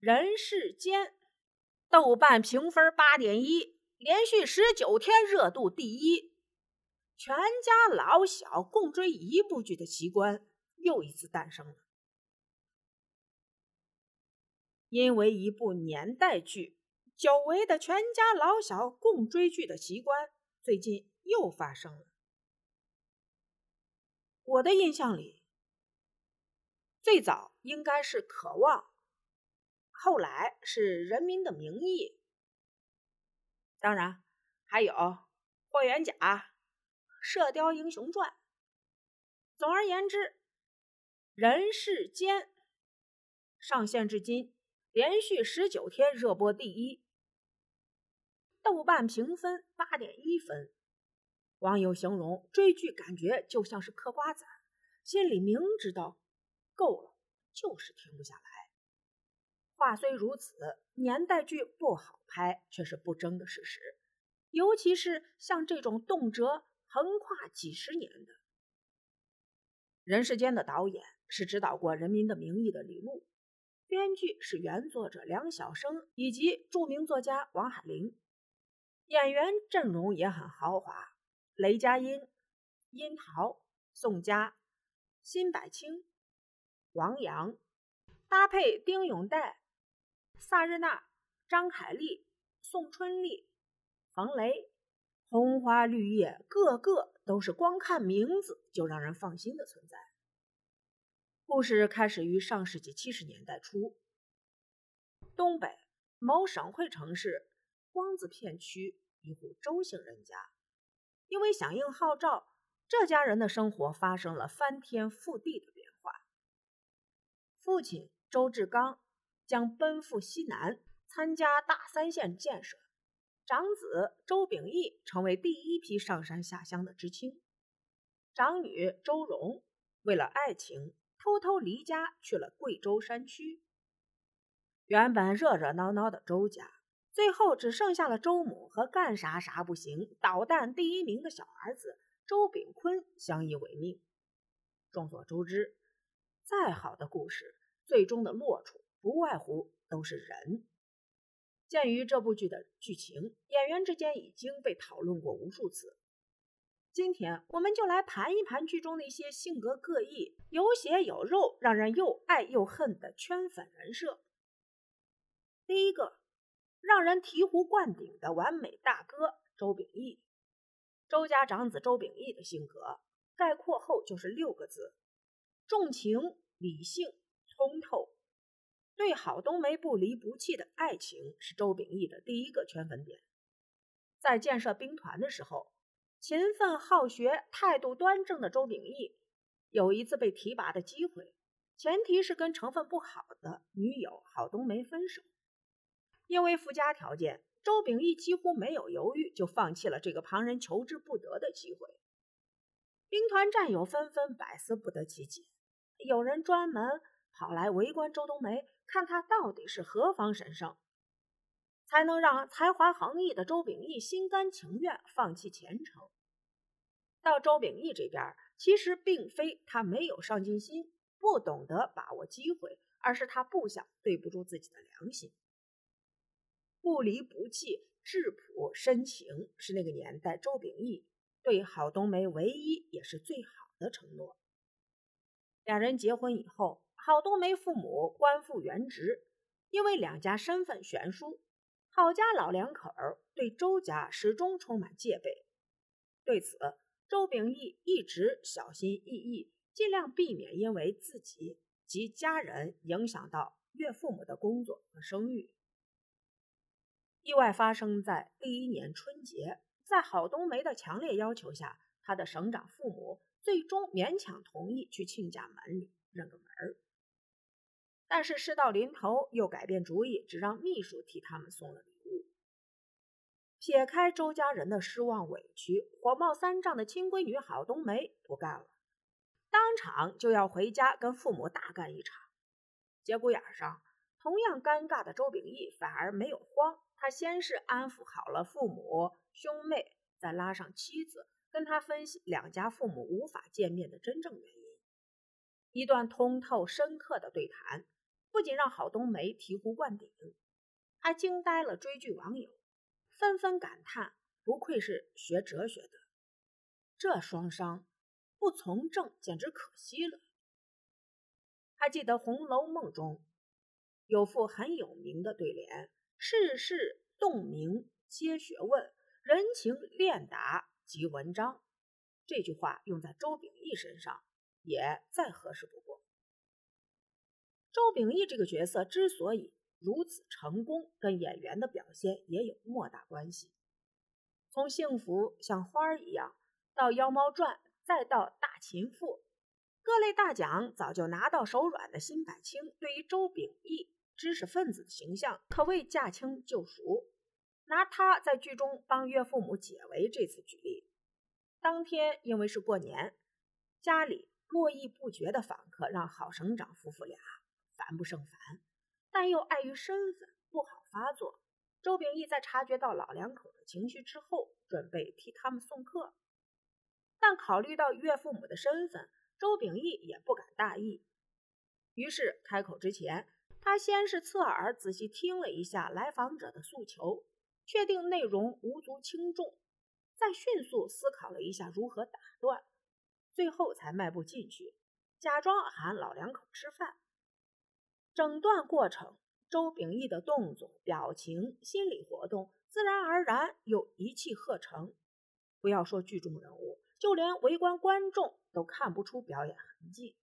人世间，豆瓣评分八点一，连续十九天热度第一。全家老小共追一部剧的奇观又一次诞生了。因为一部年代剧，久违的全家老小共追剧的奇观最近又发生了。我的印象里，最早应该是《渴望》。后来是人民的名义，当然还有霍元甲、射雕英雄传。总而言之，人世间上线至今连续十九天热播第一，豆瓣评分八点一分。网友形容追剧感觉就像是嗑瓜子，心里明知道够了，就是停不下来。话虽如此，年代剧不好拍却是不争的事实。尤其是像这种动辄横跨几十年的《人世间》的导演是指导过《人民的名义》的李路，编剧是原作者梁晓声以及著名作家王海林，演员阵容也很豪华：雷佳音、殷桃、宋佳、辛柏青、王阳，搭配丁永岱。萨日娜、张凯丽、宋春丽、冯雷，红花绿叶，个个都是光看名字就让人放心的存在。故事开始于上世纪七十年代初，东北某省会城市光子片区一户周姓人家，因为响应号召，这家人的生活发生了翻天覆地的变化。父亲周志刚。将奔赴西南参加大三线建设，长子周秉义成为第一批上山下乡的知青，长女周蓉为了爱情偷偷离家去了贵州山区。原本热热闹闹的周家，最后只剩下了周母和干啥啥不行、捣蛋第一名的小儿子周炳坤相依为命。众所周知，再好的故事，最终的落处。不外乎都是人。鉴于这部剧的剧情，演员之间已经被讨论过无数次。今天我们就来盘一盘剧中那些性格各异、有血有肉、让人又爱又恨的圈粉人设。第一个，让人醍醐灌顶的完美大哥周秉义。周家长子周秉义的性格概括后就是六个字：重情、理性、通透。对郝冬梅不离不弃的爱情是周秉义的第一个圈粉点。在建设兵团的时候，勤奋好学、态度端正的周秉义有一次被提拔的机会，前提是跟成分不好的女友郝冬梅分手。因为附加条件，周秉义几乎没有犹豫就放弃了这个旁人求之不得的机会。兵团战友纷纷百思不得其解，有人专门跑来围观周冬梅。看他到底是何方神圣，才能让才华横溢的周秉义心甘情愿放弃前程？到周秉义这边，其实并非他没有上进心，不懂得把握机会，而是他不想对不住自己的良心。不离不弃、质朴深情，是那个年代周秉义对郝冬梅唯一也是最好的承诺。两人结婚以后。郝冬梅父母官复原职，因为两家身份悬殊，郝家老两口对周家始终充满戒备。对此，周秉义一直小心翼翼，尽量避免因为自己及家人影响到岳父母的工作和声誉。意外发生在第一年春节，在郝冬梅的强烈要求下，他的省长父母最终勉强同意去亲家门里认个门儿。但是事到临头又改变主意，只让秘书替他们送了礼物。撇开周家人的失望委屈，火冒三丈的亲闺女郝冬梅不干了，当场就要回家跟父母大干一场。节骨眼上，同样尴尬的周秉义反而没有慌，他先是安抚好了父母兄妹，再拉上妻子，跟他分析两家父母无法见面的真正原因。一段通透深刻的对谈。不仅让郝冬梅醍醐灌顶，还惊呆了追剧网友，纷纷感叹：不愧是学哲学的，这双商不从政简直可惜了。还记得《红楼梦》中有副很有名的对联：“世事洞明皆学问，人情练达即文章。”这句话用在周秉义身上也再合适不过。周秉义这个角色之所以如此成功，跟演员的表现也有莫大关系。从幸福像花儿一样，到《妖猫传》，再到《大秦赋》，各类大奖早就拿到手软的辛柏青，对于周秉义知识分子的形象可谓驾轻就熟。拿他在剧中帮岳父母解围这次举例。当天因为是过年，家里络绎不绝的访客让郝省长夫妇俩烦不胜烦，但又碍于身份不好发作。周秉义在察觉到老两口的情绪之后，准备替他们送客，但考虑到岳父母的身份，周秉义也不敢大意。于是开口之前，他先是侧耳仔细听了一下来访者的诉求，确定内容无足轻重。再迅速思考了一下如何打断，最后才迈步进去，假装喊老两口吃饭。整段过程，周秉义的动作、表情、心理活动，自然而然又一气呵成。不要说剧中人物，就连围观观众都看不出表演痕迹。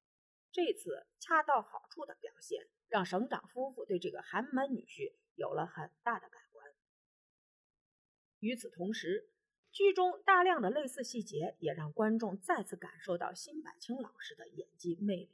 这次恰到好处的表现，让省长夫妇对这个寒门女婿有了很大的改观。与此同时，剧中大量的类似细节，也让观众再次感受到辛柏青老师的演技魅力。